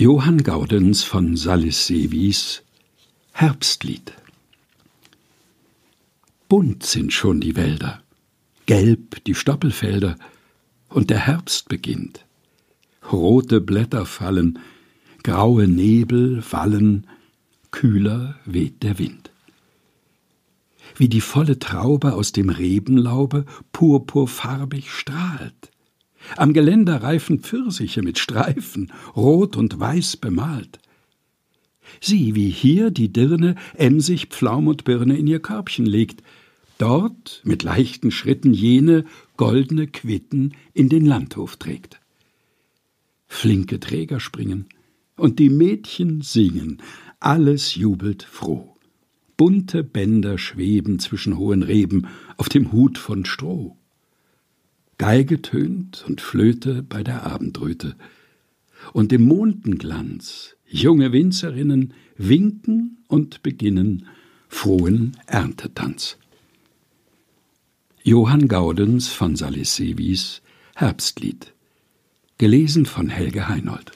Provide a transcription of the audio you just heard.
Johann Gaudenz von Salis-Seewis Herbstlied Bunt sind schon die Wälder, gelb die Stoppelfelder, und der Herbst beginnt. Rote Blätter fallen, graue Nebel wallen, kühler weht der Wind. Wie die volle Traube aus dem Rebenlaube purpurfarbig strahlt, am Geländer reifen Pfirsiche mit Streifen, rot und weiß bemalt. Sieh, wie hier die Dirne emsig Pflaum und Birne in ihr Körbchen legt, dort mit leichten Schritten jene goldene Quitten in den Landhof trägt. Flinke Träger springen, und die Mädchen singen, alles jubelt froh. Bunte Bänder schweben zwischen hohen Reben auf dem Hut von Stroh. Geige tönt und Flöte bei der Abendröte. Und im Mondenglanz junge Winzerinnen winken und beginnen frohen Erntetanz. Johann Gaudenz von Salis-Seewis Herbstlied. Gelesen von Helge Heinold.